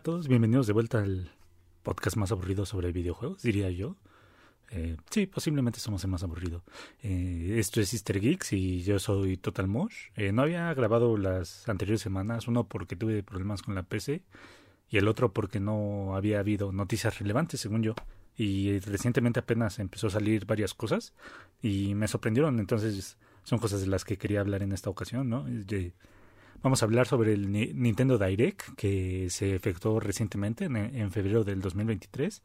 a todos, bienvenidos de vuelta al podcast más aburrido sobre videojuegos, diría yo. Eh, sí, posiblemente somos el más aburrido. Eh, esto es Easter Geeks y yo soy Total Mosh. Eh, no había grabado las anteriores semanas, uno porque tuve problemas con la PC y el otro porque no había habido noticias relevantes, según yo. Y recientemente apenas empezó a salir varias cosas y me sorprendieron, entonces son cosas de las que quería hablar en esta ocasión, ¿no? De, Vamos a hablar sobre el Nintendo Direct que se efectuó recientemente en, febrero del 2023.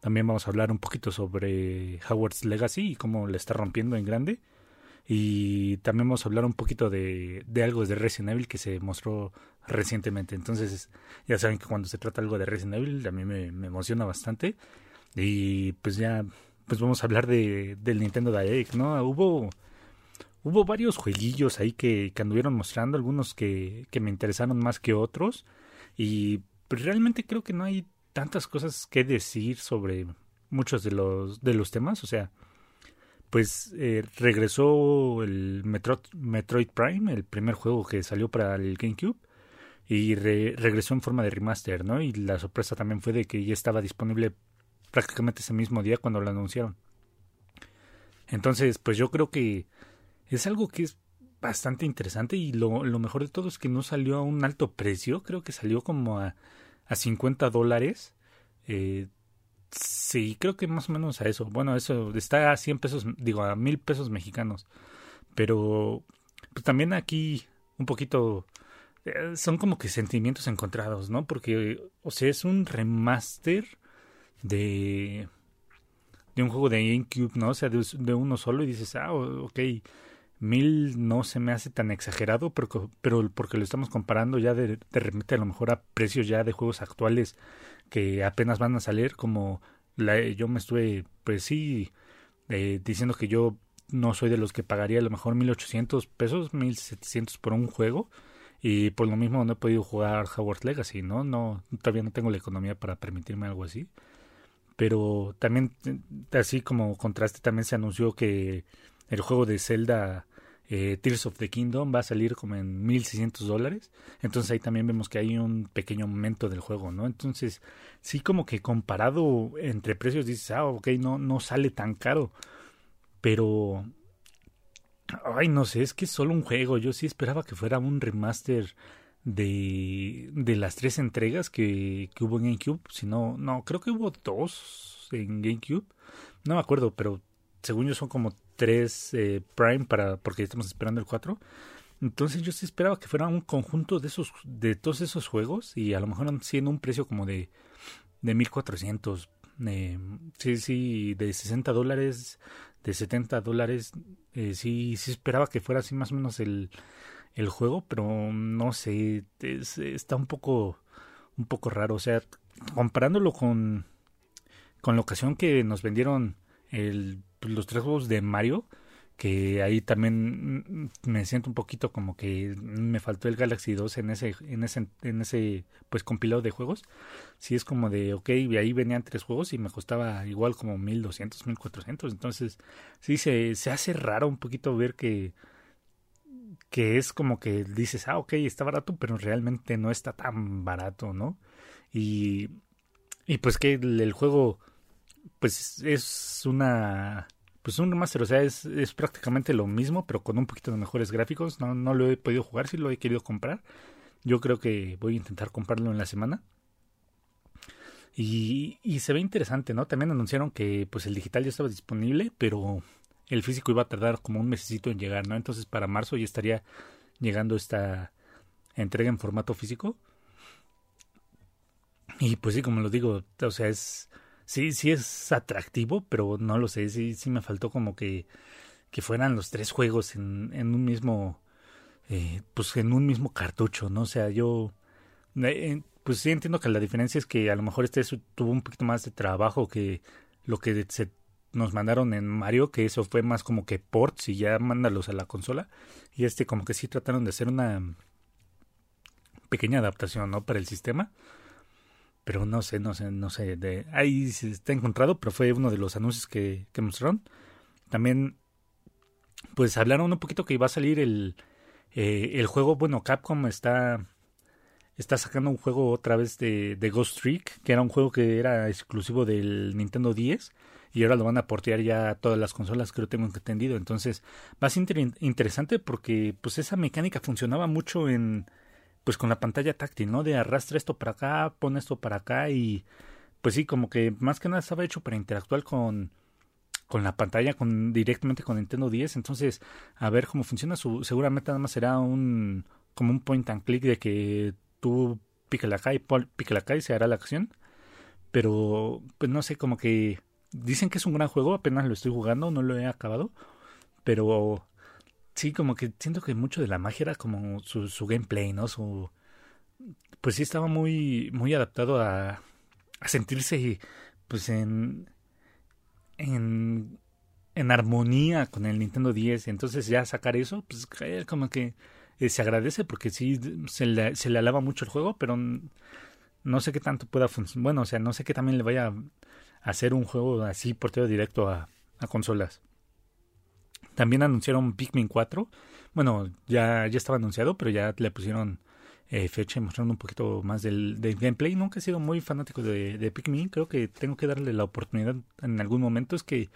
También vamos a hablar un poquito sobre Howard's Legacy y cómo le está rompiendo en grande. Y también vamos a hablar un poquito de, de algo de Resident Evil que se mostró recientemente. Entonces, ya saben que cuando se trata algo de Resident Evil, a mí me, me emociona bastante. Y pues ya, pues vamos a hablar de, del Nintendo Direct, ¿no? Hubo hubo varios jueguillos ahí que, anduvieron mostrando, algunos que, que, me interesaron más que otros. Y pues, realmente creo que no hay tantas cosas que decir sobre muchos de los, de los temas. O sea, pues eh, regresó el Metroid Prime, el primer juego que salió para el GameCube. Y regresó en forma de remaster, ¿no? Y la sorpresa también fue de que ya estaba disponible prácticamente ese mismo día cuando lo anunciaron. Entonces, pues yo creo que es algo que es bastante interesante y lo, lo, mejor de todo es que no salió a un alto precio, creo que salió como a, a 50 dólares. Eh, sí, creo que más o menos a eso. Bueno, eso está a 100 pesos, digo, a mil pesos mexicanos. Pero pues también aquí un poquito eh, son como que sentimientos encontrados, ¿no? Porque, o sea, es un remaster de de un juego de GameCube, ¿no? O sea, de, de uno solo y dices, ah, ok, mil no se me hace tan exagerado, pero, pero porque lo estamos comparando ya de, de repente a lo mejor a precios ya de juegos actuales que apenas van a salir, como la, yo me estuve, pues sí, eh, diciendo que yo no soy de los que pagaría a lo mejor mil ochocientos pesos, mil setecientos por un juego. Y por lo mismo no he podido jugar Howard Legacy, ¿no? No, todavía no tengo la economía para permitirme algo así. Pero también, así como contraste, también se anunció que el juego de Zelda eh, Tears of the Kingdom va a salir como en 1600 dólares. Entonces ahí también vemos que hay un pequeño aumento del juego, ¿no? Entonces, sí, como que comparado entre precios, dices, ah, ok, no, no sale tan caro. Pero. Ay, no sé, es que es solo un juego. Yo sí esperaba que fuera un remaster de, de las tres entregas que, que hubo en GameCube. Si no, no, creo que hubo dos en GameCube. No me acuerdo, pero según yo son como tres eh, Prime para porque estamos esperando el 4. Entonces yo sí esperaba que fuera un conjunto de esos de todos esos juegos y a lo mejor siendo un precio como de de 1400 eh, sí sí de 60 dólares de 70 dólares eh, sí sí esperaba que fuera así más o menos el el juego pero no sé está un poco un poco raro o sea comparándolo con con la ocasión que nos vendieron el los tres juegos de Mario, que ahí también me siento un poquito como que me faltó el Galaxy 2 en ese, en ese, en ese pues compilado de juegos. Sí es como de, ok, ahí venían tres juegos y me costaba igual como 1200, 1400. Entonces, sí se, se hace raro un poquito ver que, que es como que dices, ah, ok, está barato, pero realmente no está tan barato, ¿no? Y, y pues que el juego, pues es una pues un remaster, o sea, es, es prácticamente lo mismo, pero con un poquito de mejores gráficos. No, no lo he podido jugar, sí lo he querido comprar. Yo creo que voy a intentar comprarlo en la semana. Y, y se ve interesante, ¿no? También anunciaron que pues el digital ya estaba disponible, pero el físico iba a tardar como un mesecito en llegar, ¿no? Entonces para marzo ya estaría llegando esta entrega en formato físico. Y pues sí, como lo digo, o sea, es sí, sí es atractivo, pero no lo sé, sí, sí me faltó como que, que fueran los tres juegos en, en un mismo, eh, pues en un mismo cartucho, ¿no? O sea, yo, eh, pues sí entiendo que la diferencia es que a lo mejor este tuvo un poquito más de trabajo que lo que se nos mandaron en Mario, que eso fue más como que ports y ya mándalos a la consola. Y este como que sí trataron de hacer una pequeña adaptación, ¿no? Para el sistema pero no sé, no sé, no sé. Ahí se está encontrado, pero fue uno de los anuncios que, que mostraron. También, pues hablaron un poquito que iba a salir el, eh, el juego. Bueno, Capcom está está sacando un juego otra vez de, de Ghost Trick, que era un juego que era exclusivo del Nintendo 10 y ahora lo van a portear ya a todas las consolas, creo tengo entendido. Entonces va a ser interesante porque pues esa mecánica funcionaba mucho en pues con la pantalla táctil, ¿no? De arrastra esto para acá, pone esto para acá y pues sí, como que más que nada estaba hecho para interactuar con con la pantalla con directamente con Nintendo 10, entonces a ver cómo funciona, su, seguramente nada más será un como un point and click de que tú pica la acá y pica acá y se hará la acción. Pero, pues no sé, como que dicen que es un gran juego, apenas lo estoy jugando, no lo he acabado. Pero sí, como que siento que mucho de la magia era como su, su gameplay, ¿no? Su, pues sí estaba muy, muy adaptado a, a sentirse pues en, en, en armonía con el Nintendo 10. Entonces ya sacar eso, pues como que eh, se agradece porque sí se le, se le alaba mucho el juego, pero no sé qué tanto pueda funcionar. Bueno, o sea, no sé qué también le vaya a hacer un juego así por todo directo a, a consolas. También anunciaron Pikmin 4. Bueno, ya, ya estaba anunciado, pero ya le pusieron eh, fecha y mostrando un poquito más del, del, gameplay. Nunca he sido muy fanático de, Pikmin. Creo que tengo que darle la oportunidad en algún momento. Es que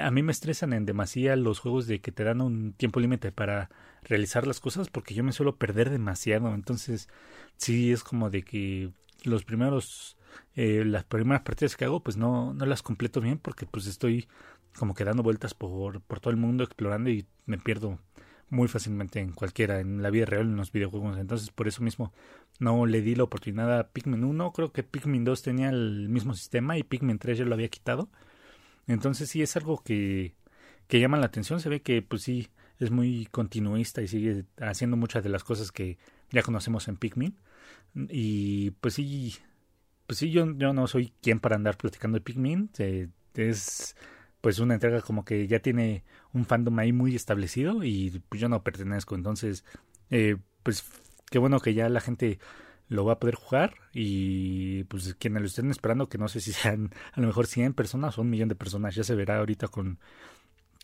a mí me estresan en demasía los juegos de que te dan un tiempo límite para realizar las cosas porque yo me suelo perder demasiado. Entonces, sí es como de que los primeros, eh, las primeras partidas que hago, pues no, no las completo bien porque pues estoy como que dando vueltas por, por todo el mundo explorando y me pierdo muy fácilmente en cualquiera, en la vida real, en los videojuegos. Entonces, por eso mismo no le di la oportunidad a Pikmin 1. Creo que Pikmin 2 tenía el mismo sistema y Pikmin 3 ya lo había quitado. Entonces sí es algo que, que llama la atención. Se ve que pues sí es muy continuista y sigue haciendo muchas de las cosas que ya conocemos en Pikmin. Y pues sí, pues sí, yo, yo no soy quien para andar platicando de Pikmin. es pues una entrega como que ya tiene un fandom ahí muy establecido y pues yo no pertenezco. Entonces, eh, pues qué bueno que ya la gente lo va a poder jugar y pues quienes lo estén esperando, que no sé si sean a lo mejor 100 personas o un millón de personas, ya se verá ahorita con,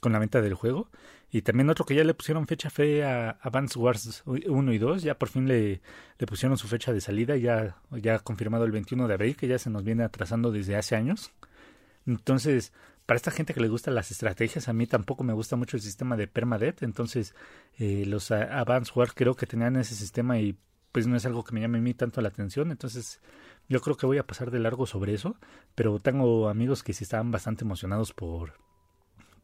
con la venta del juego. Y también otro que ya le pusieron fecha fue a Advance Wars 1 y 2, ya por fin le, le pusieron su fecha de salida, ya, ya confirmado el 21 de abril, que ya se nos viene atrasando desde hace años. Entonces, para esta gente que le gustan las estrategias, a mí tampoco me gusta mucho el sistema de permadeath, entonces eh, los Advance Wars creo que tenían ese sistema y pues no es algo que me llame a mí tanto la atención, entonces yo creo que voy a pasar de largo sobre eso, pero tengo amigos que sí estaban bastante emocionados por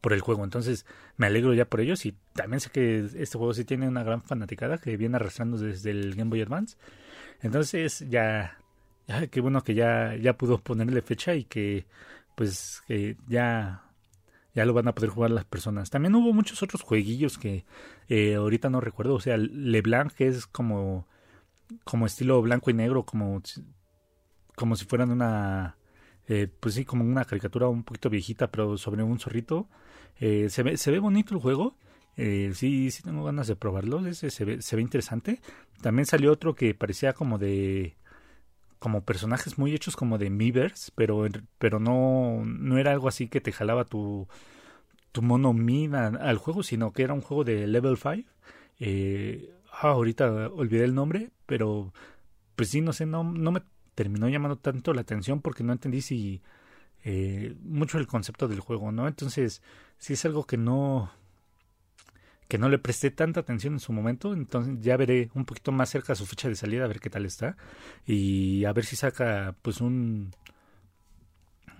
por el juego, entonces me alegro ya por ellos y también sé que este juego sí tiene una gran fanaticada que viene arrastrando desde el Game Boy Advance, entonces ya, ya qué bueno que ya ya pudo ponerle fecha y que pues que ya ya lo van a poder jugar las personas. También hubo muchos otros jueguillos que eh, ahorita no recuerdo. O sea, LeBlanc que es como como estilo blanco y negro, como, como si fueran una, eh, pues sí, como una caricatura un poquito viejita, pero sobre un zorrito. Eh, se, ve, se ve bonito el juego. Eh, sí, sí tengo ganas de probarlo. Ese se ve, se ve interesante. También salió otro que parecía como de como personajes muy hechos como de Miiverse, pero pero no no era algo así que te jalaba tu tu mono Mi al juego, sino que era un juego de level 5. Eh, Ah, ahorita olvidé el nombre, pero pues sí, no sé, no, no me terminó llamando tanto la atención porque no entendí si eh, mucho el concepto del juego, ¿no? Entonces, si es algo que no que no le presté tanta atención en su momento, entonces ya veré un poquito más cerca su fecha de salida a ver qué tal está y a ver si saca pues un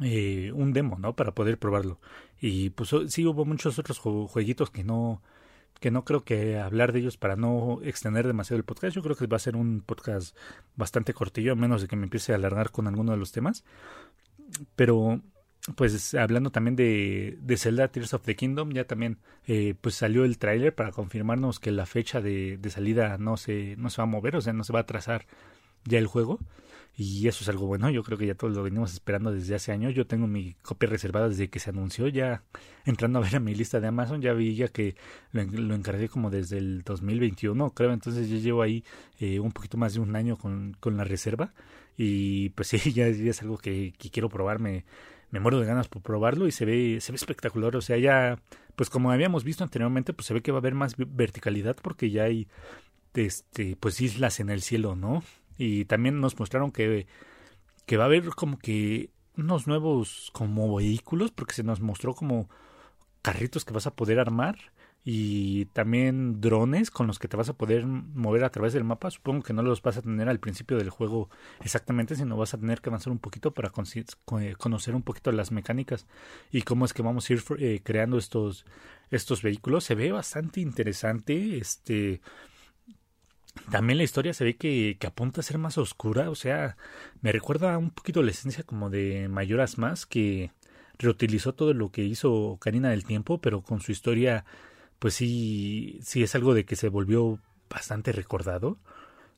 eh, un demo, ¿no? Para poder probarlo. Y pues sí hubo muchos otros jueguitos que no que no creo que hablar de ellos para no extender demasiado el podcast. Yo creo que va a ser un podcast bastante cortillo, a menos de que me empiece a alargar con alguno de los temas. Pero, pues hablando también de, de Zelda Tears of the Kingdom, ya también eh, pues salió el tráiler para confirmarnos que la fecha de, de salida no se, no se va a mover, o sea, no se va a atrasar ya el juego. Y eso es algo bueno, yo creo que ya todos lo venimos esperando desde hace años. Yo tengo mi copia reservada desde que se anunció, ya entrando a ver a mi lista de Amazon, ya vi ya que lo, encargué como desde el 2021, creo, entonces ya llevo ahí eh, un poquito más de un año con, con la reserva. Y pues sí, ya, es algo que, quiero probarme. Me muero de ganas por probarlo y se ve, se ve espectacular. O sea, ya, pues como habíamos visto anteriormente, pues se ve que va a haber más verticalidad porque ya hay este, pues islas en el cielo, ¿no? Y también nos mostraron que, que va a haber como que unos nuevos como vehículos, porque se nos mostró como carritos que vas a poder armar y también drones con los que te vas a poder mover a través del mapa. Supongo que no los vas a tener al principio del juego exactamente, sino vas a tener que avanzar un poquito para conocer un poquito las mecánicas y cómo es que vamos a ir eh, creando estos estos vehículos. Se ve bastante interesante, este también la historia se ve que, que, apunta a ser más oscura, o sea, me recuerda un poquito la esencia como de Mayoras Más, que reutilizó todo lo que hizo Karina del Tiempo, pero con su historia pues sí, sí es algo de que se volvió bastante recordado.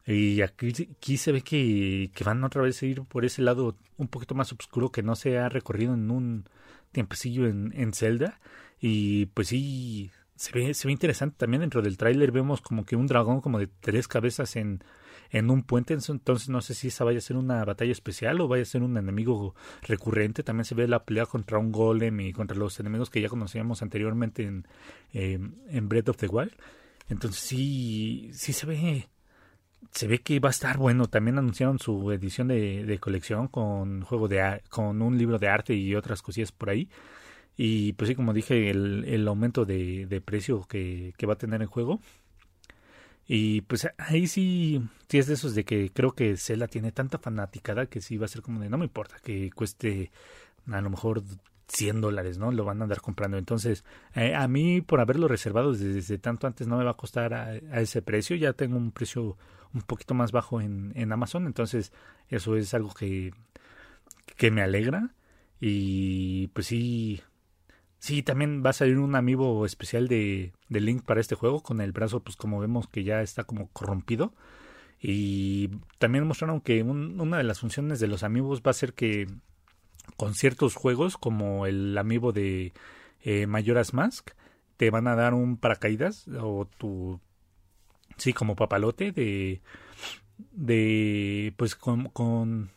Y aquí, aquí se ve que, que, van otra vez a ir por ese lado un poquito más oscuro que no se ha recorrido en un tiempecillo en, en Zelda. Y pues sí, se ve, se ve interesante. También dentro del tráiler vemos como que un dragón como de tres cabezas en, en un puente. Entonces no sé si esa vaya a ser una batalla especial o vaya a ser un enemigo recurrente. También se ve la pelea contra un golem y contra los enemigos que ya conocíamos anteriormente en, eh, Breath of the Wild. Entonces sí, sí se ve, se ve que va a estar bueno. También anunciaron su edición de, de colección con juego de, con un libro de arte y otras cosillas por ahí. Y pues sí, como dije, el, el aumento de, de precio que, que va a tener el juego y pues ahí sí, sí es de esos de que creo que Cela tiene tanta fanaticada que sí va a ser como de no me importa que cueste a lo mejor 100 dólares, ¿no? Lo van a andar comprando. Entonces, eh, a mí por haberlo reservado desde, tanto antes no me va a costar a, ese precio. Ya tengo un precio un poquito más bajo en, en Amazon. Entonces, eso es algo que, que me alegra. Y pues sí, Sí, también va a salir un amiibo especial de, de Link para este juego, con el brazo, pues como vemos que ya está como corrompido. Y también mostraron que una de las funciones de los amigos va a ser que con ciertos juegos, como el amiibo de eh, Mayoras Mask, te van a dar un paracaídas o tu. Sí, como papalote de. de. pues con. con,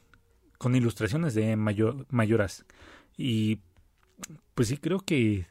con ilustraciones de mayor, Mayoras. Y pues sí, creo que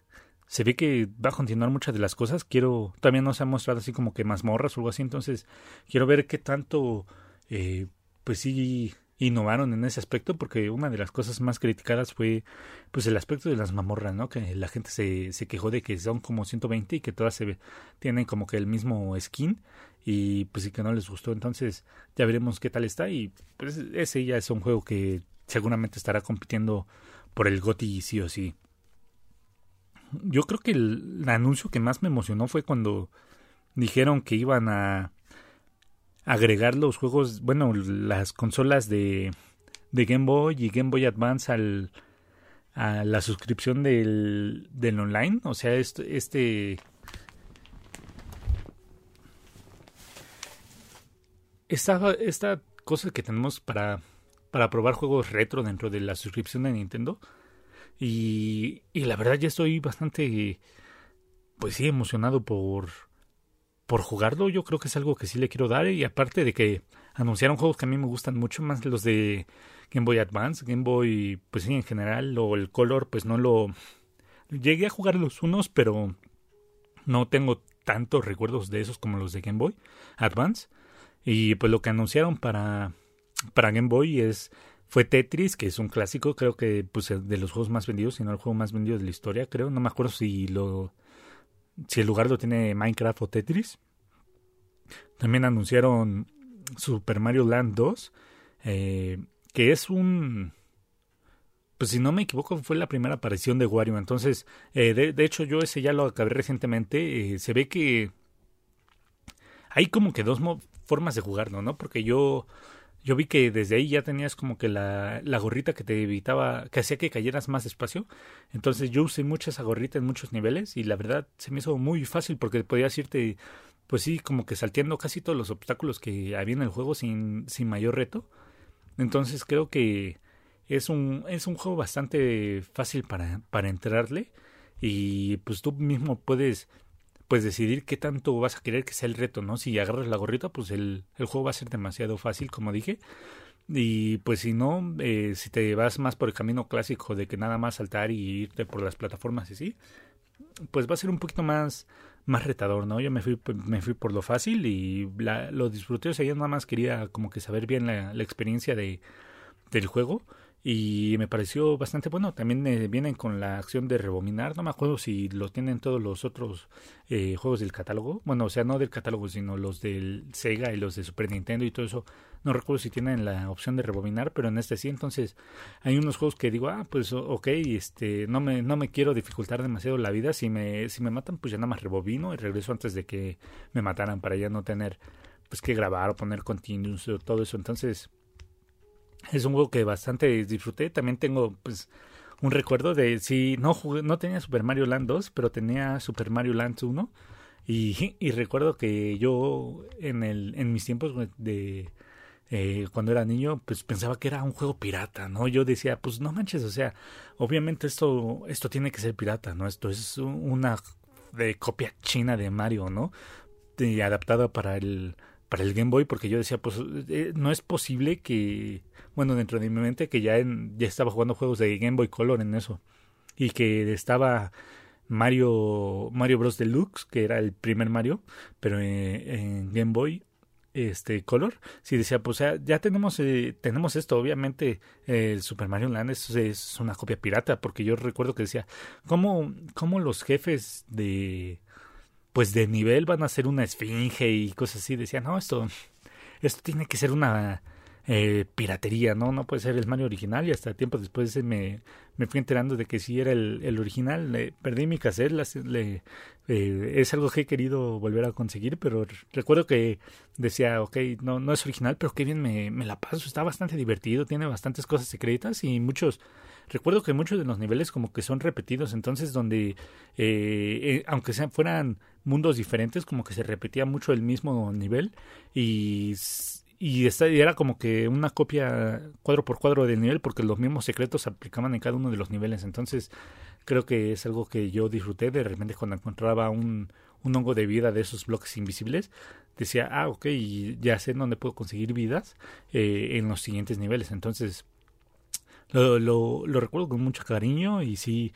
se ve que va a continuar muchas de las cosas. Quiero, también nos ha mostrado así como que mazmorras o algo así, entonces quiero ver qué tanto, eh, pues sí, innovaron en ese aspecto, porque una de las cosas más criticadas fue, pues el aspecto de las mazmorras, ¿no? Que la gente se, se quejó de que son como 120 y que todas se tienen como que el mismo skin y pues sí que no les gustó, entonces ya veremos qué tal está y pues ese ya es un juego que seguramente estará compitiendo por el GOTY sí o sí yo creo que el, anuncio que más me emocionó fue cuando dijeron que iban a agregar los juegos, bueno, las consolas de, de Game Boy y Game Boy Advance al, a la suscripción del, del online. O sea, este, este esta, esta cosa que tenemos para, para probar juegos retro dentro de la suscripción de Nintendo y, y la verdad ya estoy bastante, pues sí, emocionado por, por jugarlo. Yo creo que es algo que sí le quiero dar. Y aparte de que anunciaron juegos que a mí me gustan mucho, más los de Game Boy Advance, Game Boy, pues sí, en general, o el Color, pues no lo... Llegué a jugar los unos, pero no tengo tantos recuerdos de esos como los de Game Boy Advance. Y pues lo que anunciaron para, para Game Boy es fue Tetris, que es un clásico, creo que pues de los juegos más vendidos, si no el juego más vendido de la historia, creo. No me acuerdo si lo si el lugar lo tiene Minecraft o Tetris. También anunciaron Super Mario Land 2, eh, que es un pues si no me equivoco fue la primera aparición de Wario. Entonces, eh, de, hecho yo ese ya lo acabé recientemente. Eh, se ve que hay como que dos formas de jugarlo, ¿no? Porque yo yo vi que desde ahí ya tenías como que la, la gorrita que te evitaba, que hacía que cayeras más despacio. Entonces yo usé mucho esa gorrita en muchos niveles y la verdad se me hizo muy fácil porque podías irte, pues sí, como que salteando casi todos los obstáculos que había en el juego sin, sin mayor reto. Entonces creo que es un, es un juego bastante fácil para, para entrarle y pues tú mismo puedes pues decidir qué tanto vas a querer que sea el reto, ¿no? Si agarras la gorrita, pues el, el juego va a ser demasiado fácil, como dije. Y pues si no, eh, si te vas más por el camino clásico de que nada más saltar y irte por las plataformas y sí, pues va a ser un poquito más, más retador, ¿no? Yo me fui, me fui por lo fácil y la, lo disfruté, o sea, yo nada más quería como que saber bien la, la experiencia de, del juego y me pareció bastante bueno. También eh, vienen con la acción de rebobinar. No me acuerdo si lo tienen todos los otros eh, juegos del catálogo. Bueno, o sea, no del catálogo, sino los del Sega y los de Super Nintendo y todo eso. No recuerdo si tienen la opción de rebobinar, pero en este sí. Entonces, hay unos juegos que digo, ah, pues ok, este, no me, no me quiero dificultar demasiado la vida. Si me, si me matan, pues ya nada más rebobino y regreso antes de que me mataran para ya no tener pues que grabar o poner continuos o todo eso. Entonces, es un juego que bastante disfruté. También tengo pues un recuerdo de si no jugué, no tenía Super Mario Land 2, pero tenía Super Mario Land 1 y, y recuerdo que yo en el en mis tiempos de eh, cuando era niño, pues pensaba que era un juego pirata, ¿no? Yo decía, pues no manches, o sea, obviamente esto, esto tiene que ser pirata, ¿no? Esto es una de copia china de Mario, ¿no? Y adaptada para el, para el Game Boy, porque yo decía, pues eh, no es posible que, bueno, dentro de mi mente que ya, en, ya estaba jugando juegos de Game Boy Color en eso. Y que estaba Mario, Mario Bros. Deluxe, que era el primer Mario, pero en, Game Boy este color si decía pues ya, tenemos eh, tenemos esto obviamente el Super Mario Land es, es, una copia pirata porque yo recuerdo que decía cómo cómo los jefes de pues de nivel van a ser una esfinge y cosas así decía no esto esto tiene que ser una eh, piratería, ¿no? No puede ser el Mario original y hasta tiempo después me, me fui enterando de que sí era el, el original. Le, perdí mi cassette, le, eh, es algo que he querido volver a conseguir, pero recuerdo que decía, ok, no, no es original, pero qué bien me, me la paso, está bastante divertido, tiene bastantes cosas secretas y muchos... Recuerdo que muchos de los niveles como que son repetidos, entonces donde, eh, eh aunque sean, fueran mundos diferentes, como que se repetía mucho el mismo nivel y y, era como que una copia cuadro por cuadro del nivel porque los mismos secretos se aplicaban en cada uno de los niveles. Entonces creo que es algo que yo disfruté de repente cuando encontraba un, un hongo de vida de esos bloques invisibles. Decía, ah, ok, ya sé dónde puedo conseguir vidas eh, en los siguientes niveles. Entonces lo, lo, lo recuerdo con mucho cariño y sí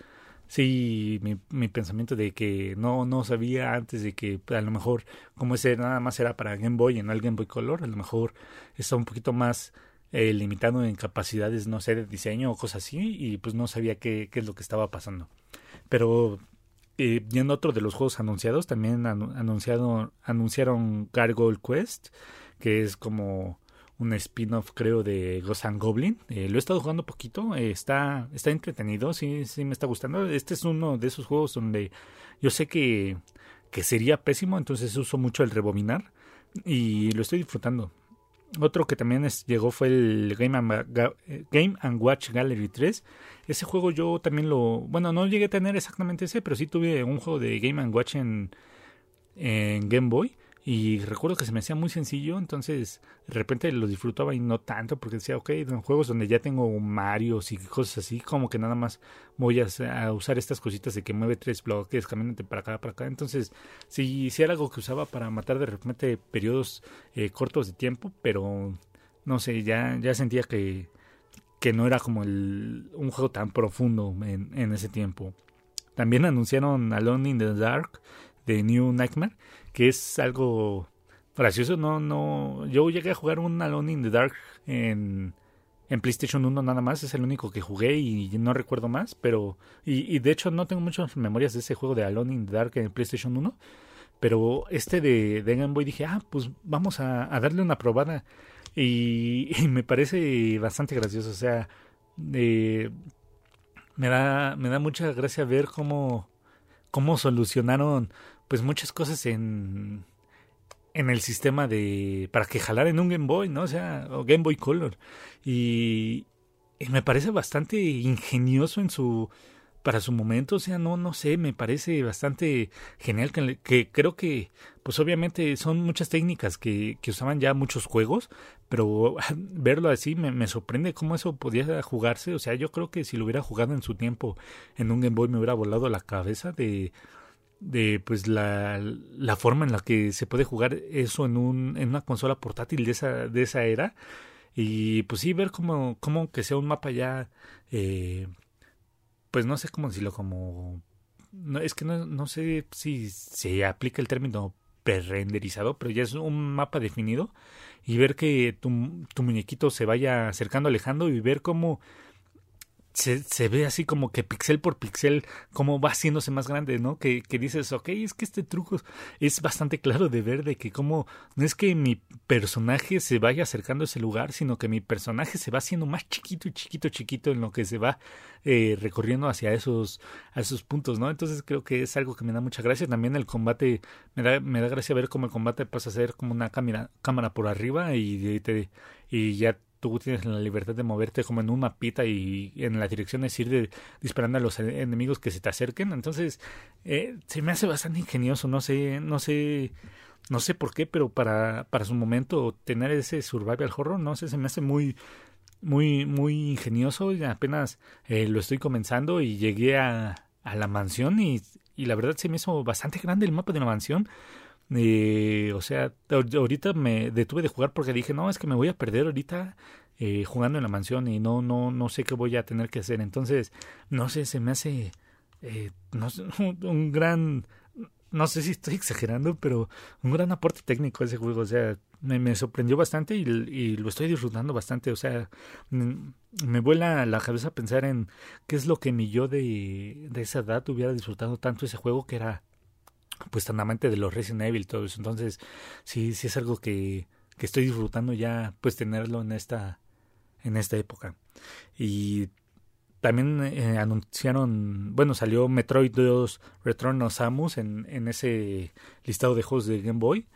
sí, mi, mi, pensamiento de que no, no sabía antes de que a lo mejor como ese nada más era para Game Boy en el Game Boy Color, a lo mejor está un poquito más eh, limitado en capacidades, no sé, de diseño o cosas así, y pues no sabía qué, qué es lo que estaba pasando. Pero eh, viendo otro de los juegos anunciados, también anunciado, anunciaron Gargoyle Quest, que es como un spin-off creo de Ghost Goblin. Eh, lo he estado jugando poquito, eh, está, está entretenido, sí, sí me está gustando. Este es uno de esos juegos donde yo sé que, que sería pésimo, entonces uso mucho el rebobinar y lo estoy disfrutando. Otro que también llegó fue el Game and, eh, Watch Gallery 3. Ese juego yo también lo... Bueno, no llegué a tener exactamente ese, pero sí tuve un juego de Game and Watch en Game Boy. Y recuerdo que se me hacía muy sencillo, entonces de repente lo disfrutaba y no tanto, porque decía, ok, en juegos donde ya tengo Mario y cosas así, como que nada más voy a, usar estas cositas de que mueve tres bloques, caminante para acá, para acá. Entonces, sí, sí era algo que usaba para matar de repente periodos eh, cortos de tiempo, pero no sé, ya, ya sentía que, que no era como el, un juego tan profundo en, en ese tiempo. También anunciaron Alone in the Dark de New Nightmare que es algo gracioso. No, no, yo llegué a jugar un Alone in the Dark en, en PlayStation 1 nada más, es el único que jugué y no recuerdo más, pero, y, y de hecho no tengo muchas memorias de ese juego de Alone in the Dark en PlayStation 1, pero este de, de Game Boy dije, ah, pues vamos a, darle una probada y, me parece bastante gracioso, o sea, me da, me da mucha gracia ver cómo, cómo solucionaron pues muchas cosas en en el sistema de para que jalar en un Game Boy, ¿no? O sea, o Game Boy Color. Y, me parece bastante ingenioso en su para su momento, o sea, no no sé, me parece bastante genial que, que creo que pues obviamente son muchas técnicas que, que usaban ya muchos juegos, pero verlo así me, me, sorprende cómo eso podía jugarse, o sea, yo creo que si lo hubiera jugado en su tiempo en un Game Boy me hubiera volado la cabeza de de pues la, la, forma en la que se puede jugar eso en un en una consola portátil de esa de esa era. Y pues sí ver como como que sea un mapa ya eh, pues no sé cómo decirlo como no, es que no, no sé si se aplica el término pre-renderizado, pero ya es un mapa definido. Y ver que tu, tu muñequito se vaya acercando, alejando y ver cómo se, se, ve así como que pixel por pixel, como va haciéndose más grande, ¿no? Que, que dices, ok, es que este truco es bastante claro de ver de que como no es que mi personaje se vaya acercando a ese lugar, sino que mi personaje se va haciendo más chiquito y chiquito, chiquito en lo que se va eh, recorriendo hacia esos, a esos puntos, ¿no? Entonces creo que es algo que me da mucha gracia. También el combate, me da, me da gracia ver cómo el combate pasa a ser como una cámara, cámara por arriba y, te, y ya tú tienes la libertad de moverte como en un mapita y en la dirección es ir de, disparando a los enemigos que se te acerquen. Entonces, eh, se me hace bastante ingenioso, no sé, no sé, no sé por qué, pero para, para su momento tener ese survival horror, no sé, se me hace muy, muy, muy ingenioso. Y apenas eh, lo estoy comenzando y llegué a, a la mansión y, y la verdad se me hizo bastante grande el mapa de la mansión. Eh, o sea, ahorita me detuve de jugar porque dije, no, es que me voy a perder ahorita eh, jugando en la mansión y no, no, no sé qué voy a tener que hacer. Entonces, no sé, se me hace eh, no un, gran, no sé si estoy exagerando, pero un gran aporte técnico ese juego. O sea, me, me sorprendió bastante y, y, lo estoy disfrutando bastante. O sea, me vuela la cabeza pensar en qué es lo que mi yo de, de esa edad hubiera disfrutado tanto ese juego que era pues tan amante de los Resident Evil todo eso. Entonces, sí, sí es algo que, que estoy disfrutando ya, pues tenerlo en esta, en esta época. Y también eh, anunciaron, bueno, salió Metroid 2 Return of Samus en, en ese listado de juegos de Game Boy.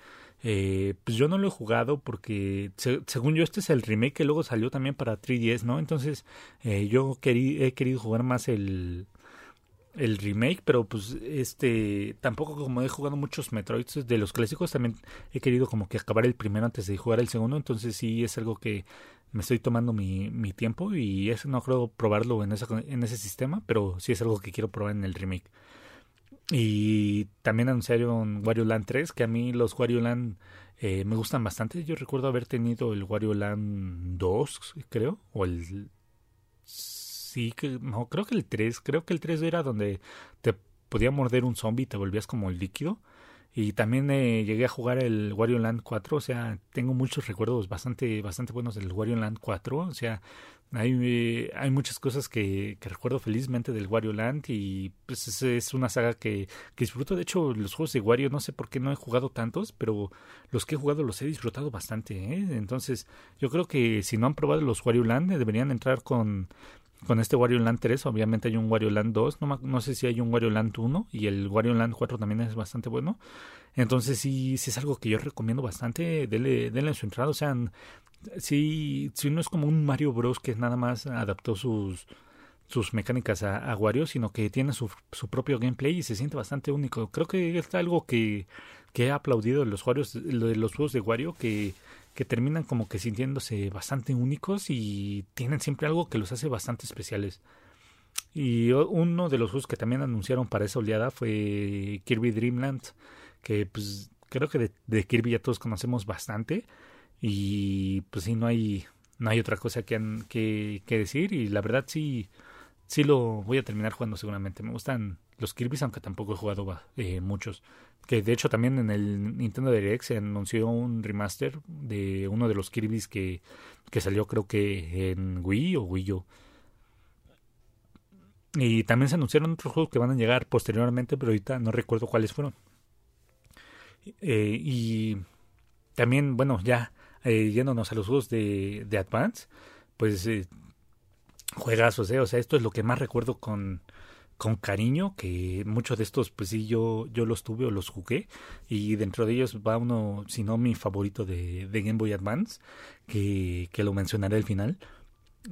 Eh, pues yo no lo he jugado porque según yo este es el remake que luego salió también para 3DS, ¿no? Entonces eh, yo he querido jugar más el, el remake, pero pues este tampoco como he jugado muchos Metroids de los clásicos, también he querido como que acabar el primero antes de jugar el segundo, entonces sí es algo que me estoy tomando mi, mi tiempo y es, no creo probarlo en, esa, en ese sistema, pero sí es algo que quiero probar en el remake. Y también anunciaron Wario Land 3, que a mí los Wario Land eh, me gustan bastante. Yo recuerdo haber tenido el Wario Land 2, creo, o el sí, que, no, creo que el 3, creo que el 3 era donde te podía morder un zombie y te volvías como líquido. Y también eh, llegué a jugar el Wario Land 4, o sea, tengo muchos recuerdos bastante, bastante buenos del Wario Land 4, o sea, hay, eh, hay muchas cosas que, que, recuerdo felizmente del Wario Land y pues es, es una saga que, que, disfruto. De hecho, los juegos de Wario no sé por qué no he jugado tantos, pero los que he jugado los he disfrutado bastante. ¿eh? Entonces, yo creo que si no han probado los Wario Land, deberían entrar con con este Wario Land 3, obviamente hay un Wario Land 2, no, no sé si hay un Wario Land 1 y el Wario Land 4 también es bastante bueno. Entonces sí, sí es algo que yo recomiendo bastante, denle, denle su entrada, o sea, sí, sí no es como un Mario Bros que nada más adaptó sus sus mecánicas a, Wario, sino que tiene su, su, propio gameplay y se siente bastante único. Creo que es algo que, que he aplaudido de los, Warios, de juegos de Wario, que que terminan como que sintiéndose bastante únicos y tienen siempre algo que los hace bastante especiales. Y uno de los juegos que también anunciaron para esa oleada fue Kirby Dreamland, que pues creo que de, Kirby ya todos conocemos bastante y pues sí no hay no hay otra cosa que, que, que decir y la verdad sí sí lo voy a terminar jugando seguramente. Me gustan los Kirby's, aunque tampoco he jugado eh, muchos. Que de hecho también en el Nintendo Direct se anunció un remaster de uno de los Kirby's que, que salió creo que en Wii o Wii U. Y también se anunciaron otros juegos que van a llegar posteriormente, pero ahorita no recuerdo cuáles fueron. Eh, y también, bueno, ya eh, yéndonos a los juegos de, de Advance, pues eh, juegazos, ¿eh? O sea, esto es lo que más recuerdo con, con cariño, que muchos de estos, pues sí, yo, yo los tuve o los jugué, y dentro de ellos va uno, si no mi favorito de, de Game Boy Advance, que, que lo mencionaré al final.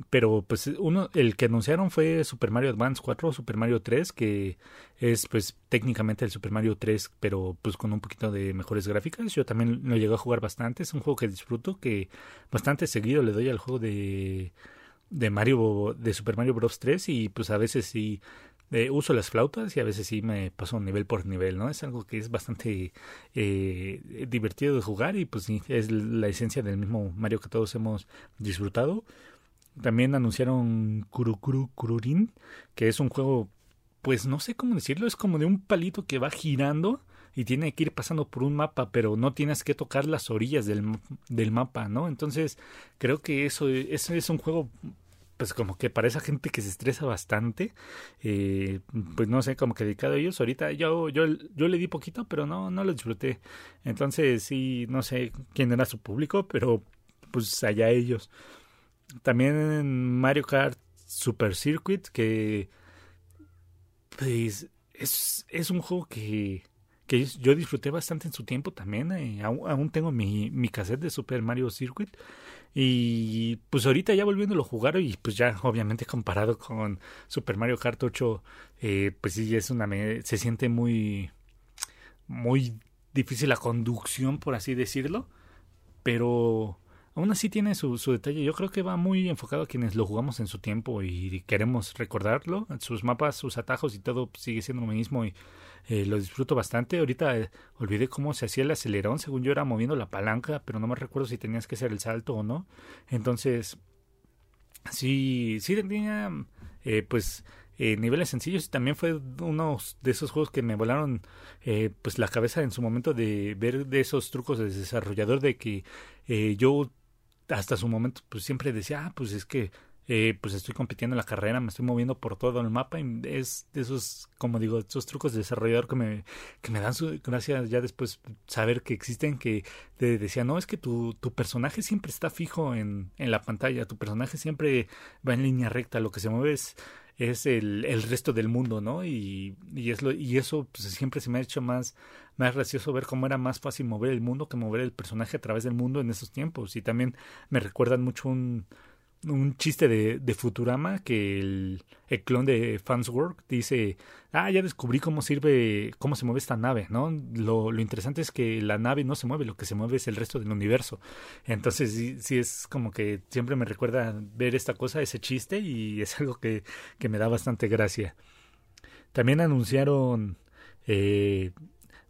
Pero pues uno, el que anunciaron fue Super Mario Advance 4 Super Mario 3, que es pues técnicamente el Super Mario 3, pero pues con un poquito de mejores gráficas. Yo también lo llegué a jugar bastante, es un juego que disfruto, que bastante seguido le doy al juego de de Mario de Super Mario Bros 3 y pues a veces sí eh, uso las flautas y a veces sí me paso nivel por nivel, ¿no? Es algo que es bastante eh, divertido de jugar y pues es la esencia del mismo Mario que todos hemos disfrutado. También anunciaron Kuru Kuru Kururin, que es un juego pues no sé cómo decirlo, es como de un palito que va girando y tiene que ir pasando por un mapa, pero no tienes que tocar las orillas del, del mapa, ¿no? Entonces, creo que eso, eso es un juego pues como que para esa gente que se estresa bastante, eh, pues no sé, como que dedicado a ellos, ahorita yo, yo, yo le di poquito, pero no, no lo disfruté. Entonces sí, no sé quién era su público, pero pues allá ellos. También Mario Kart Super Circuit, que pues es, es un juego que, que yo disfruté bastante en su tiempo también. Eh, aún, tengo mi, mi cassette de Super Mario Circuit. Y pues ahorita ya volviéndolo a jugar y pues ya obviamente comparado con Super Mario Kart 8, eh, pues sí, es una, se siente muy, muy difícil la conducción, por así decirlo. Pero aún así tiene su, su, detalle. Yo creo que va muy enfocado a quienes lo jugamos en su tiempo y queremos recordarlo. Sus mapas, sus atajos y todo sigue siendo lo mismo y eh, lo disfruto bastante. Ahorita eh, olvidé cómo se hacía el acelerón. Según yo era moviendo la palanca, pero no me recuerdo si tenías que hacer el salto o no. Entonces, sí, sí tenía, eh, pues eh, niveles sencillos y también fue uno de esos juegos que me volaron eh, pues la cabeza en su momento de ver de esos trucos de desarrollador de que yo hasta su momento pues siempre decía, ah, pues es que eh, pues estoy compitiendo en la carrera, me estoy moviendo por todo el mapa y es de esos, como digo, esos trucos de desarrollador que me, que me dan su gracia ya después saber que existen, que te decía, no, es que tu, tu personaje siempre está fijo en, en la pantalla, tu personaje siempre va en línea recta, lo que se mueve es, es el, el resto del mundo, ¿no? Y, y, es lo, y eso pues, siempre se me ha hecho más, más gracioso ver cómo era más fácil mover el mundo que mover el personaje a través del mundo en esos tiempos. Y también me recuerdan mucho un, un chiste de, Futurama que el, el, clon de Fanswork dice, ah, ya descubrí cómo sirve, cómo se mueve esta nave, ¿no? Lo, lo interesante es que la nave no se mueve, lo que se mueve es el resto del universo. Entonces sí, sí es como que siempre me recuerda ver esta cosa, ese chiste, y es algo que, que me da bastante gracia. También anunciaron eh,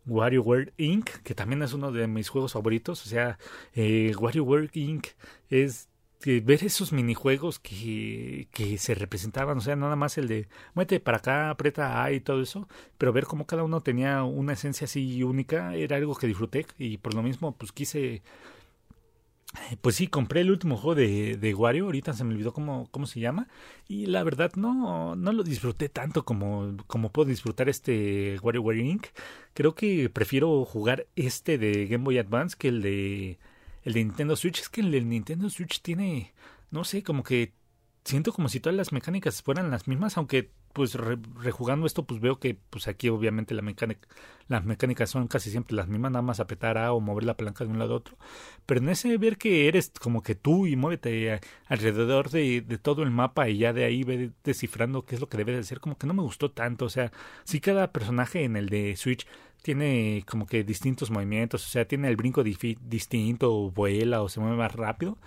WarioWare Inc., que también es uno de mis juegos favoritos. O sea, eh, WarioWare Inc. es ver esos minijuegos que, que se representaban, o sea, nada más el de muévete para acá, aprieta A y todo eso, pero ver cómo cada uno tenía una esencia así única era algo que disfruté y por lo mismo pues quise pues sí, compré el último juego de, de Wario, ahorita se me olvidó cómo, cómo se llama, y la verdad no, no lo disfruté tanto como, como puedo disfrutar este WarioWare Inc. Creo que prefiero jugar este de Game Boy Advance que el de el de Nintendo Switch. Es que el Nintendo Switch tiene, no sé, como que siento como si todas las mecánicas fueran las mismas, aunque pues rejugando esto pues veo que pues aquí obviamente las mecánicas son casi siempre las mismas nada más apretar A o mover la palanca de un lado a otro pero en ese ver que eres como que tú y muévete alrededor de, de todo el mapa y ya de ahí ve descifrando qué es lo que debe de ser como que no me gustó tanto o sea sí cada personaje en el de Switch tiene como que distintos movimientos, o sea, tiene el brinco distinto, o vuela o se mueve más rápido,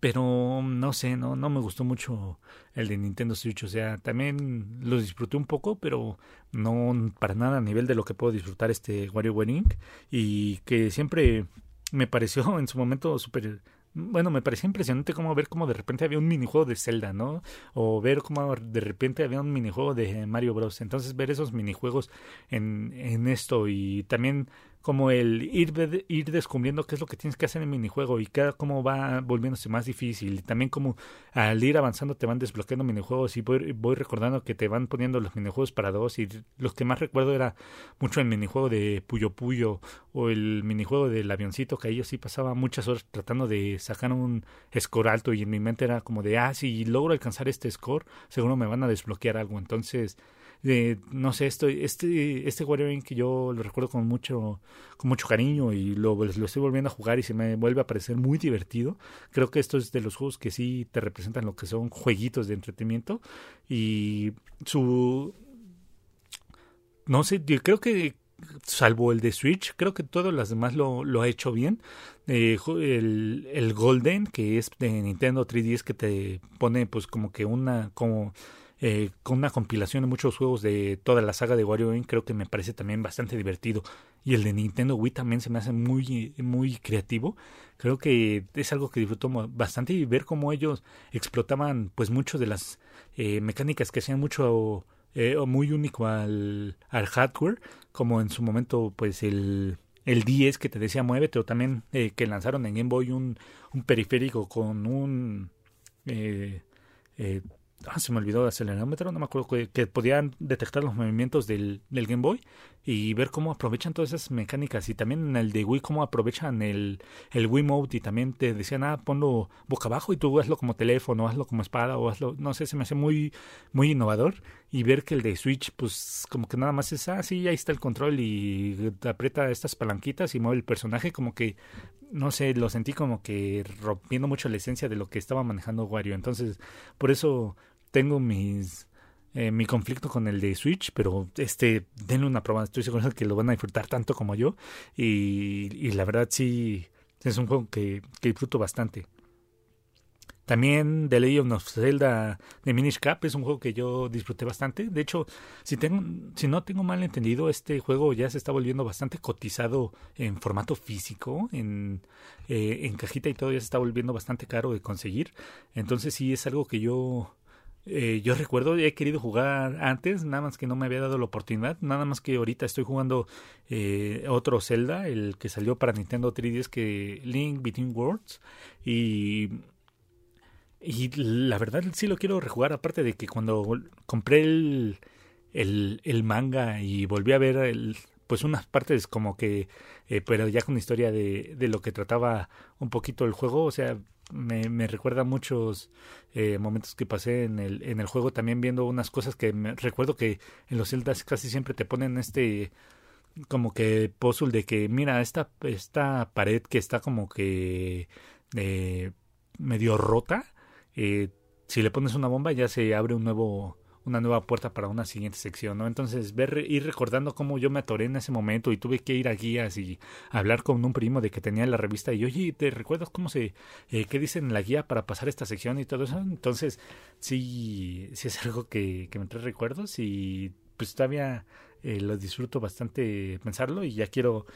pero no sé, no, no me gustó mucho el de Nintendo Switch, o sea, también lo disfruté un poco, pero no para nada a nivel de lo que puedo disfrutar este WarioWare Inc. y que siempre me pareció en su momento súper bueno, me parecía impresionante como ver cómo de repente había un minijuego de Zelda, ¿no? O ver cómo de repente había un minijuego de Mario Bros. Entonces ver esos minijuegos en, en esto y también como el ir, ir descubriendo qué es lo que tienes que hacer en el minijuego y cada cómo va volviéndose más difícil. Y también como al ir avanzando te van desbloqueando minijuegos y voy, voy recordando que te van poniendo los minijuegos para dos y los que más recuerdo era mucho el minijuego de Puyo Puyo o el minijuego del avioncito que ahí yo sí pasaba muchas horas tratando de sacar un score alto y en mi mente era como de, ah, si logro alcanzar este score, seguro me van a desbloquear algo. Entonces no sé, esto, este, este Warrior que yo lo recuerdo con mucho, con mucho cariño y lo, lo estoy volviendo a jugar y se me vuelve a parecer muy divertido. Creo que esto es de los juegos que sí te representan lo que son jueguitos de entretenimiento y su... No sé, yo creo que salvo el de Switch, creo que todos los demás lo, lo ha hecho bien. Eh, el, el Golden, que es de Nintendo 3DS, que te pone pues como que una, como eh, con una compilación de muchos juegos de toda la saga de Wario creo que me parece también bastante divertido. Y el de Nintendo Wii también se me hace muy, muy creativo. Creo que es algo que disfruto bastante y ver cómo ellos explotaban pues mucho de las eh, mecánicas que hacían mucho eh, muy único al, al hardware, como en su momento pues el, el 10 que te decía muévete, o también eh, que lanzaron en Game Boy un, un periférico con un... Eh, eh, ah, se me olvidó el acelerómetro, no me acuerdo que, podían detectar los movimientos del, del, Game Boy y ver cómo aprovechan todas esas mecánicas y también en el de Wii cómo aprovechan el, el Wii Mode y también te decían, ah, ponlo boca abajo y tú hazlo como teléfono, hazlo como espada o hazlo, no sé, se me hace muy, muy innovador y ver que el de Switch pues como que nada más es, ah, sí, ahí está el control y aprieta estas palanquitas y mueve el personaje como que no sé, lo sentí como que rompiendo mucho la esencia de lo que estaba manejando Wario. Entonces, por eso tengo mis eh, mi conflicto con el de Switch, pero este, denle una prueba, estoy seguro que lo van a disfrutar tanto como yo y, y la verdad sí, es un juego que, que disfruto bastante. También The Legend of Zelda de Minish Cap es un juego que yo disfruté bastante. De hecho, si, tengo, si no tengo mal entendido, este juego ya se está volviendo bastante cotizado en formato físico, en, eh, en cajita y todo, ya se está volviendo bastante caro de conseguir. Entonces sí es algo que yo eh, yo recuerdo, he querido jugar antes, nada más que no me había dado la oportunidad, nada más que ahorita estoy jugando eh, otro Zelda, el que salió para Nintendo 3DS, que Link Between Worlds, y, y la verdad sí lo quiero rejugar, aparte de que cuando compré el, el, manga y volví a ver el, pues unas partes como que, eh, pero ya con historia de, de lo que trataba un poquito el juego, o sea, me, recuerda muchos eh, momentos que pasé en el, en el juego también viendo unas cosas que me recuerdo que en los celdas casi siempre te ponen este como que puzzle de que mira esta esta pared que está como que eh, medio rota eh, si le pones una bomba ya se abre un nuevo una nueva puerta para una siguiente sección, ¿no? Entonces, ver, ir recordando cómo yo me atoré en ese momento y tuve que ir a guías y hablar con un primo de que tenía la revista y, oye, ¿te recuerdas cómo se, eh, qué dicen en la guía para pasar esta sección y todo eso? Entonces, sí, sí es algo que, que me trae recuerdos y pues todavía eh, lo disfruto bastante pensarlo y ya quiero,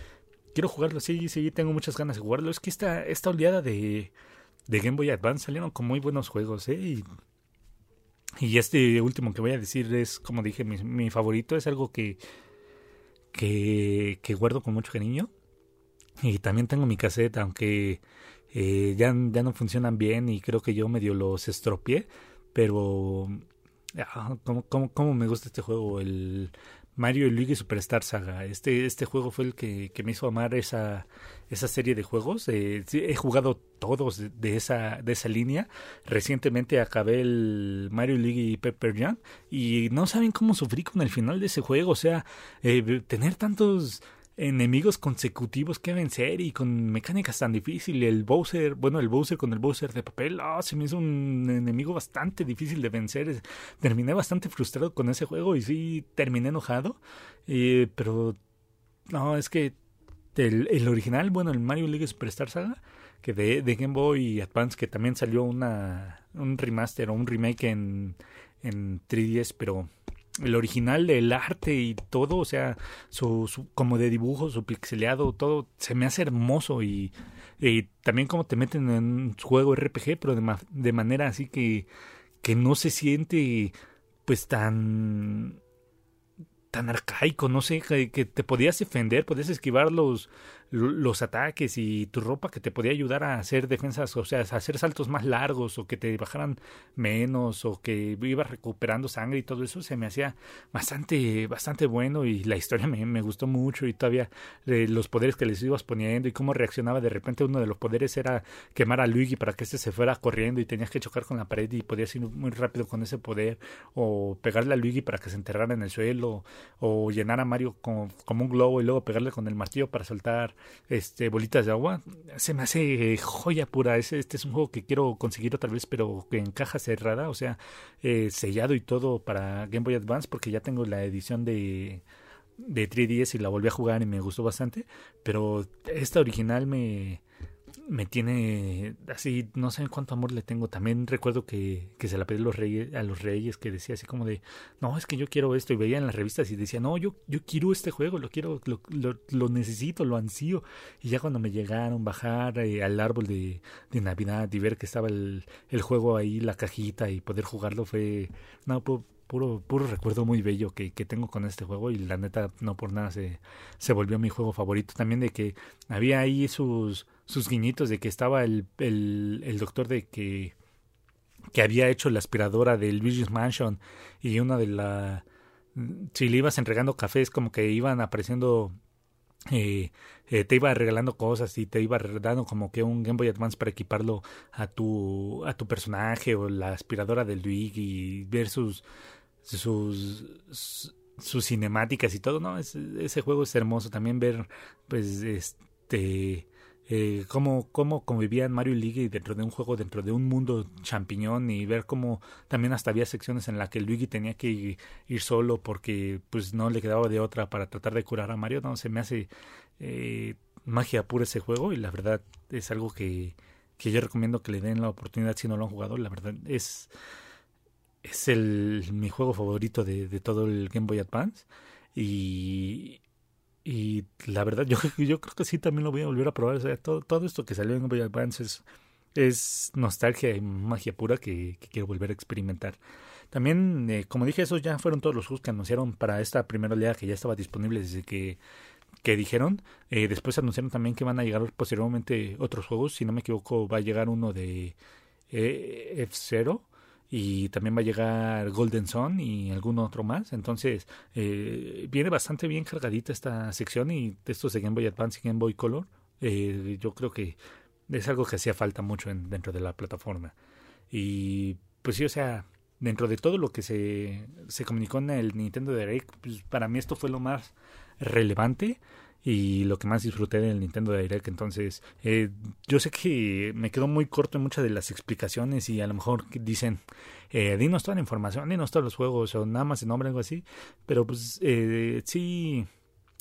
quiero jugarlo, sí, sí, tengo muchas ganas de jugarlo. Es que esta, esta oleada de, de Game Boy Advance salieron con muy buenos juegos, ¿eh? Y y este último que voy a decir es, como dije, mi, favorito. Es algo que, que, guardo con mucho cariño. Y también tengo mi cassette, aunque eh, ya, ya no funcionan bien y creo que yo medio los estropeé. Pero, ah, ¿cómo, cómo, cómo me gusta este juego? El Mario y Luigi Superstar Saga. Este, este juego fue el que, que me hizo amar esa, esa serie de juegos. Eh, he jugado todos de, esa, de esa línea. Recientemente acabé el Mario Luigi y Pepper Jam y no saben cómo sufrí con el final de ese juego. O sea, eh, tener tantos enemigos consecutivos que vencer y con mecánicas tan difíciles. El Bowser, bueno, el Bowser con el Bowser de papel, ah, se me hizo un enemigo bastante difícil de vencer. Terminé bastante frustrado con ese juego y sí terminé enojado. Eh, pero no, es que el, el, original, bueno, el Mario League Superstar Saga, que de, Game Boy Advance, que también salió una, un remaster o un remake en, en 3DS, pero el original del arte y todo, o sea, su, como de dibujo, su pixeleado, todo se me hace hermoso y, y también como te meten en un juego RPG, pero de, de manera así que, que no se siente pues tan tan arcaico, no sé, que, te podías defender, podías esquivar los, los ataques y tu ropa que te podía ayudar a hacer defensas, o sea, a hacer saltos más largos o que te bajaran menos o que ibas recuperando sangre y todo eso se me hacía bastante, bastante bueno y la historia me, me gustó mucho y todavía eh, los poderes que les ibas poniendo y cómo reaccionaba de repente uno de los poderes era quemar a Luigi para que este se fuera corriendo y tenías que chocar con la pared y podías ir muy rápido con ese poder o pegarle a Luigi para que se enterrara en el suelo o llenar a Mario como, como un globo y luego pegarle con el martillo para soltar este, bolitas de agua. Se me hace joya pura. Este, este es un juego que quiero conseguir otra vez, pero que en caja cerrada, o sea, eh, sellado y todo para Game Boy Advance, porque ya tengo la edición de de 3DS y la volví a jugar y me gustó bastante, pero esta original me me tiene así, no sé cuánto amor le tengo. También recuerdo que, que se la pedí a los, reyes, a los reyes, que decía así como de, no, es que yo quiero esto. Y veía en las revistas y decía, no, yo, yo quiero este juego, lo quiero, lo, lo, necesito, lo ansío. Y ya cuando me llegaron, bajar eh, al árbol de, de, Navidad y ver que estaba el, el juego ahí, la cajita y poder jugarlo fue, no, puro, puro recuerdo muy bello que, que tengo con este juego y la neta no por nada se, se volvió mi juego favorito. También de que había ahí sus, sus guiñitos de que estaba el, el, doctor de que, que había hecho la aspiradora del Luigi's Mansion y una de la... Si le ibas entregando cafés como que iban apareciendo eh, eh, te iba regalando cosas y te iba dando como que un Game Boy Advance para equiparlo a tu a tu personaje o la aspiradora del Luigi y ver sus sus sus cinemáticas y todo no ese juego es hermoso. También ver pues este eh, cómo, cómo convivían Mario y Luigi dentro de un juego, dentro de un mundo champiñón y ver cómo también hasta había secciones en las que Luigi tenía que ir, solo porque pues no le quedaba de otra para tratar de curar a Mario. No, se me hace eh, magia pura ese juego y la verdad es algo que, que yo recomiendo que le den la oportunidad si no lo han jugado. La verdad es, es el, mi juego favorito de, de todo el Game Boy Advance y, y la verdad, yo, yo creo que sí también lo voy a volver a probar. O sea, todo, todo esto que salió en Game Advance es, nostalgia y magia pura que, quiero volver a experimentar. También, eh, como dije, esos ya fueron todos los juegos que anunciaron para esta primera oleada que ya estaba disponible desde que, que dijeron. Eh, después anunciaron también que van a llegar posteriormente otros juegos. Si no me equivoco, va a llegar uno de eh, F0 y también va a llegar Golden Sun y algún otro más. Entonces, eh, viene bastante bien cargadita esta sección y estos de Game Boy Advance y Game Boy Color, eh, yo creo que es algo que hacía falta mucho en, dentro de la plataforma. Y pues sí, o sea, dentro de todo lo que se, se comunicó en el Nintendo Direct, pues para mí esto fue lo más relevante y lo que más disfruté del Nintendo Direct. Entonces, eh, yo sé que me quedó muy corto en muchas de las explicaciones y a lo mejor dicen, eh, dinos toda la información, dinos todos los juegos o nada más el nombre, algo así. Pero pues eh, sí,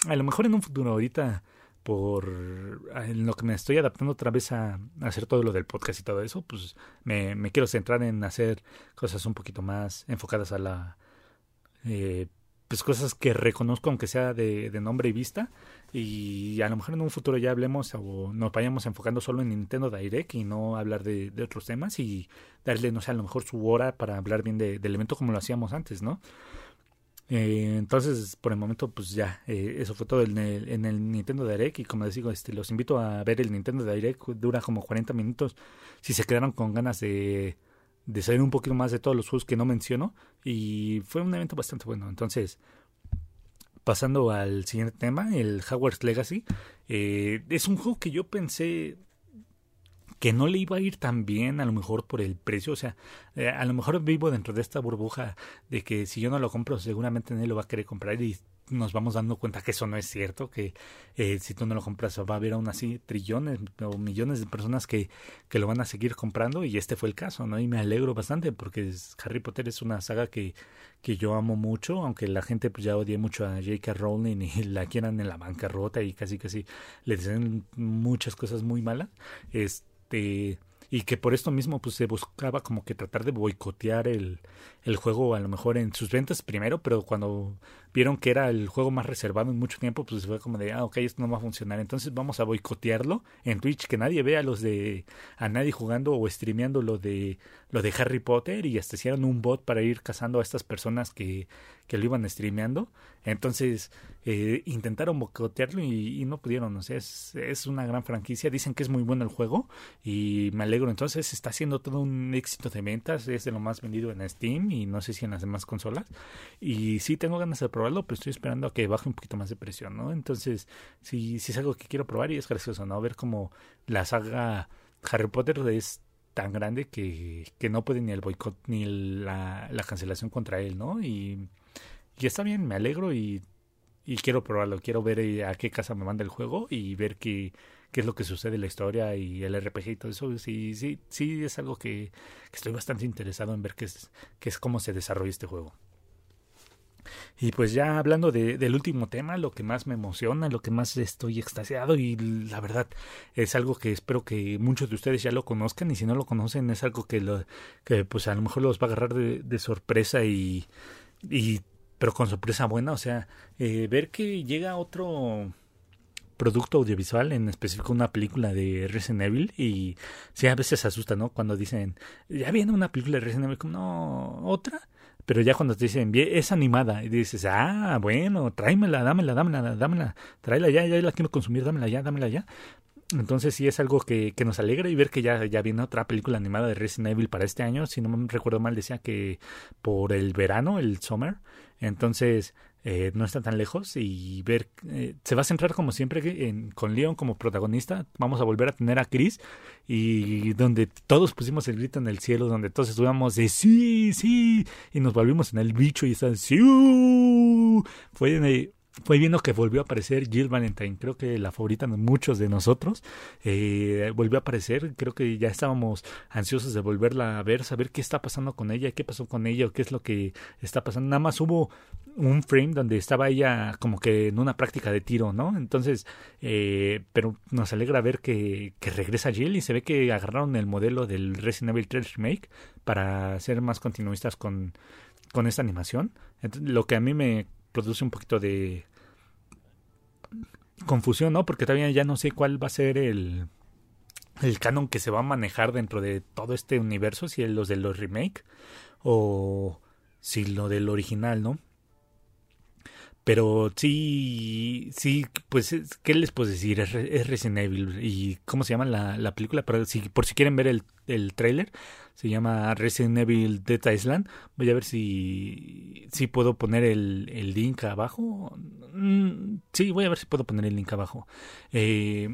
a lo mejor en un futuro ahorita por en lo que me estoy adaptando otra vez a, hacer todo lo del podcast y todo eso, pues me, me quiero centrar en hacer cosas un poquito más enfocadas a la eh, pues cosas que reconozco aunque sea de, de, nombre y vista y a lo mejor en un futuro ya hablemos o nos vayamos enfocando solo en Nintendo Direct y no hablar de, otros temas y darle no sé a lo mejor su hora para hablar bien de, del evento como lo hacíamos antes no eh, entonces por el momento pues ya eh, eso fue todo en el, en el Nintendo Direct y como les digo este los invito a ver el Nintendo Direct dura como 40 minutos. Si se quedaron con ganas de de saber un poquito más de todos los juegos que no menciono y fue un evento bastante bueno. Entonces, pasando al siguiente tema, el Hogwarts Legacy, eh, es un juego que yo pensé que no le iba a ir tan bien, a lo mejor por el precio, o sea, eh, a lo mejor vivo dentro de esta burbuja de que si yo no lo compro, seguramente nadie lo va a querer comprar y nos vamos dando cuenta que eso no es cierto, que eh, si tú no lo compras va a haber aún así trillones o millones de personas que, que lo van a seguir comprando y este fue el caso, ¿no? Y me alegro bastante porque Harry Potter es una saga que, que yo amo mucho, aunque la gente pues ya odie mucho a J.K. Rowling y la quieran en la bancarrota y casi casi le dicen muchas cosas muy malas, este y que por esto mismo pues se buscaba como que tratar de boicotear el, el juego a lo mejor en sus ventas primero, pero cuando vieron que era el juego más reservado en mucho tiempo, pues fue como de, ah, ok, esto no va a funcionar, entonces vamos a boicotearlo en Twitch, que nadie vea los de, a nadie jugando o streameando lo de, lo de Harry Potter y hasta hicieron un bot para ir cazando a estas personas que, que lo iban streameando, entonces eh, intentaron boicotearlo y, no pudieron, o sea, es, es una gran franquicia, dicen que es muy bueno el juego y me alegro, entonces está haciendo todo un éxito de ventas, es de lo más vendido en Steam y no sé si en las demás consolas. Y sí tengo ganas de probarlo, pero estoy esperando a que baje un poquito más de presión, ¿no? Entonces, sí, sí es algo que quiero probar y es gracioso, ¿no? Ver cómo la saga Harry Potter es tan grande que, que no puede ni el boicot ni la, la cancelación contra él, ¿no? Y, y está bien, me alegro y, y quiero probarlo, quiero ver eh, a qué casa me manda el juego y ver qué, qué es lo que sucede en la historia y el RPG y todo eso. Sí, sí, sí es algo que, estoy bastante interesado en ver qué es, qué es cómo se desarrolla este juego. Y pues ya hablando de, del último tema, lo que más me emociona, lo que más estoy extasiado y la verdad es algo que espero que muchos de ustedes ya lo conozcan y si no lo conocen es algo que, lo, que pues a lo mejor los va a agarrar de, sorpresa y, y pero con sorpresa buena, o sea, eh, ver que llega otro producto audiovisual, en específico una película de Resident Evil, y sí, a veces asusta, ¿no? Cuando dicen, ya viene una película de Resident Evil, como, no, otra, pero ya cuando te dicen, es animada, y dices, ah, bueno, tráemela, dámela, dámela, dámela, tráela ya, ya la quiero consumir, dámela ya, dámela ya. Entonces sí es algo que, que nos alegra y ver que ya, ya viene otra película animada de Resident Evil para este año. Si no me recuerdo mal, decía que por el verano, el summer. Entonces eh, no está tan lejos y ver, eh, se va a centrar como siempre con Leon como protagonista, vamos a volver a tener a Chris y donde todos pusimos el grito en el cielo, donde todos estuvimos de sí, sí, y nos volvimos en el bicho y están sí, uh". fue fue viendo que volvió a aparecer Jill Valentine, creo que la favorita de muchos de nosotros, eh, volvió a aparecer, creo que ya estábamos ansiosos de volverla a ver, saber qué está pasando con ella, qué pasó con ella o qué es lo que está pasando. Nada más hubo un frame donde estaba ella como que en una práctica de tiro, ¿no? Entonces, eh, pero nos alegra ver que, que regresa Jill y se ve que agarraron el modelo del Resident Evil 3 Remake para ser más continuistas con, con esta animación. Entonces, lo que a mí me produce un poquito de confusión, ¿no? Porque todavía ya no sé cuál va a ser el, el canon que se va a manejar dentro de todo este universo, si es los de los remake o si lo del original, ¿no? Pero sí, sí, pues, ¿qué les puedo decir? Es, Resident Evil. ¿Y cómo se llama la, la película? Pero si, por si quieren ver el, el trailer, se llama Resident Evil Dead Island. Voy a ver si, si puedo poner el, el link abajo. Mm, sí, voy a ver si puedo poner el link abajo. Eh,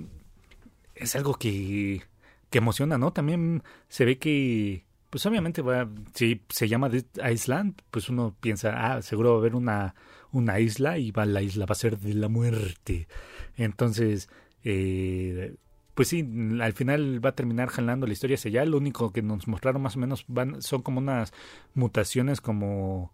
es algo que, que emociona, ¿no? También se ve que pues obviamente va, si se llama Island, pues uno piensa, ah, seguro va a haber una una isla y va, la isla va a ser de la muerte. Entonces, eh, pues sí, al final va a terminar jalando la historia hacia allá. Lo único que nos mostraron más o menos van, son como unas mutaciones como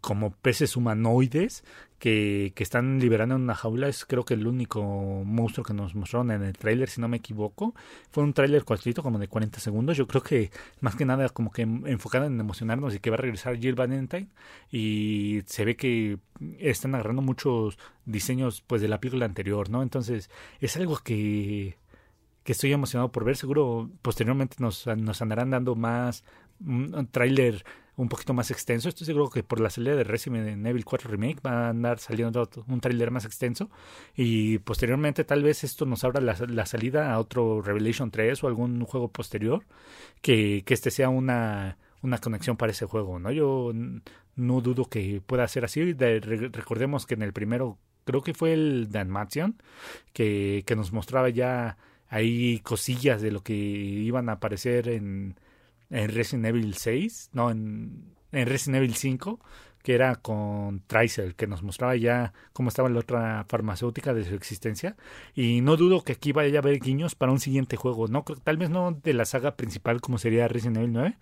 como peces humanoides que, que, están liberando en una jaula. Es creo que el único monstruo que nos mostraron en el tráiler, si no me equivoco. Fue un tráiler cortito, como de 40 segundos. Yo creo que más que nada como que enfocado en emocionarnos y que va a regresar Jill Valentine. Y se ve que están agarrando muchos diseños pues de la película anterior, ¿no? Entonces es algo que que estoy emocionado por ver. Seguro posteriormente nos, nos andarán dando más un tráiler un poquito más extenso. Estoy seguro que por la salida de Resident Evil 4 Remake va a andar saliendo un tráiler más extenso y posteriormente tal vez esto nos abra la, salida a otro Revelation 3 o algún juego posterior que, que este sea una, una conexión para ese juego, ¿no? Yo no dudo que pueda ser así. recordemos que en el primero, creo que fue el Danmation, que, que nos mostraba ya ahí cosillas de lo que iban a aparecer en en Resident Evil 6, no, en, en Resident Evil 5, que era con Tracer, que nos mostraba ya cómo estaba la otra farmacéutica de su existencia. Y no dudo que aquí vaya a haber guiños para un siguiente juego, no tal vez no de la saga principal como sería Resident Evil 9,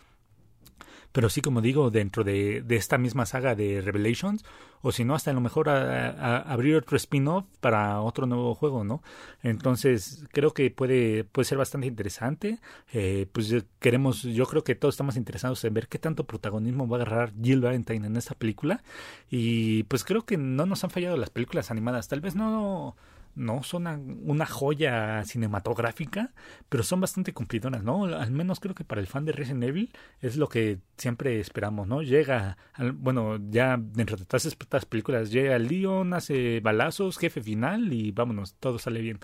pero sí, como digo, dentro de, de esta misma saga de Revelations, o si no, hasta a lo mejor a, abrir otro spin-off para otro nuevo juego, ¿no? Entonces, creo que puede, puede ser bastante interesante. Eh, pues queremos, yo creo que todos estamos interesados en ver qué tanto protagonismo va a agarrar Jill Valentine en esta película. Y pues creo que no nos han fallado las películas animadas. Tal vez no no son una, joya cinematográfica, pero son bastante cumplidoras, ¿no? Al menos creo que para el fan de Resident Evil es lo que siempre esperamos, ¿no? Llega, bueno, ya dentro de todas estas películas, llega Leon, hace balazos, jefe final y vámonos, todo sale bien.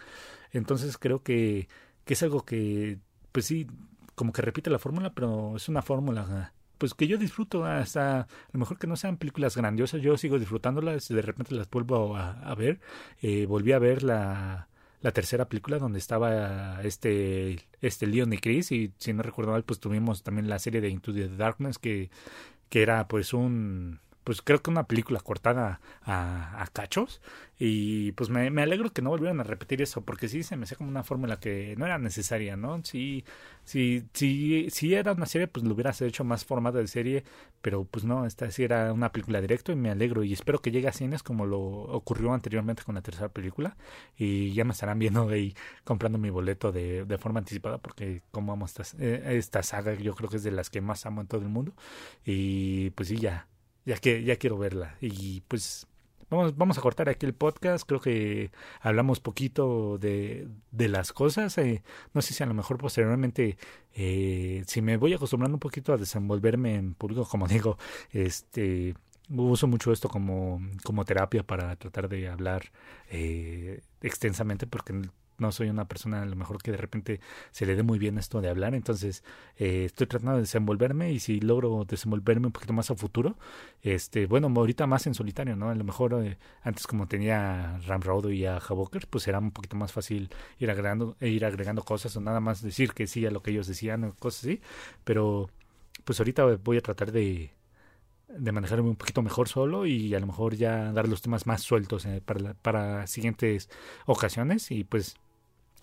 Entonces creo que, que es algo que, pues sí, como que repite la fórmula, pero es una fórmula pues que yo disfruto hasta a lo mejor que no sean películas grandiosas yo sigo disfrutándolas de repente las vuelvo a, ver. Eh, volví a ver la la tercera película donde estaba este este Leon y Chris y si no recuerdo mal pues tuvimos también la serie de Into the Darkness que que era pues un pues creo que una película cortada a, cachos. Y pues me, alegro que no volvieran a repetir eso porque sí se me hacía como una fórmula que no era necesaria, ¿no? Sí, sí, sí, sí era una serie pues lo hubieras hecho más formada de serie, pero pues no, esta sí era una película directo y me alegro. Y espero que llegue a cines como lo ocurrió anteriormente con la tercera película. Y ya me estarán viendo ahí comprando mi boleto de, de forma anticipada porque como amo esta, eh, esta saga yo creo que es de las que más amo en todo el mundo. Y pues sí ya ya que ya quiero verla y pues vamos, vamos a cortar aquí el podcast. Creo que hablamos poquito de, de las cosas. Eh, no sé si a lo mejor posteriormente, eh, si me voy acostumbrando un poquito a desenvolverme en público, como digo, este uso mucho esto como, como terapia para tratar de hablar eh, extensamente porque no soy una persona a lo mejor que de repente se le dé muy bien esto de hablar, entonces eh, estoy tratando de desenvolverme y si logro desenvolverme un poquito más a futuro, este, bueno, ahorita más en solitario, ¿no? A lo mejor eh, antes como tenía a Ramrod y a Havoker, pues era un poquito más fácil ir agregando, e ir agregando cosas o nada más decir que sí a lo que ellos decían o cosas así, pero pues ahorita voy a tratar de de manejarme un poquito mejor solo y a lo mejor ya dar los temas más sueltos eh, para, para siguientes ocasiones y pues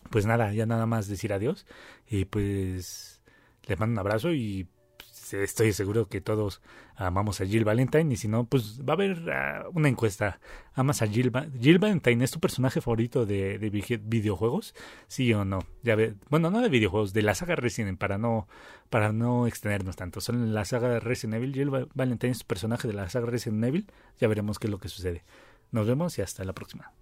pues nada, ya nada más decir adiós. Y pues les mando un abrazo y pues, estoy seguro que todos amamos a Jill Valentine. Y si no, pues va a haber ah, una encuesta. ¿Amas a Jill, Valentine? ¿Es tu personaje favorito de, de videojuegos? ¿Sí o no? Ya ve, bueno, no de videojuegos, de la saga Resident para no, para no extendernos tanto. Son la saga Resident Evil. Jill Valentine es tu personaje de la saga Resident Evil. Ya veremos qué es lo que sucede. Nos vemos y hasta la próxima.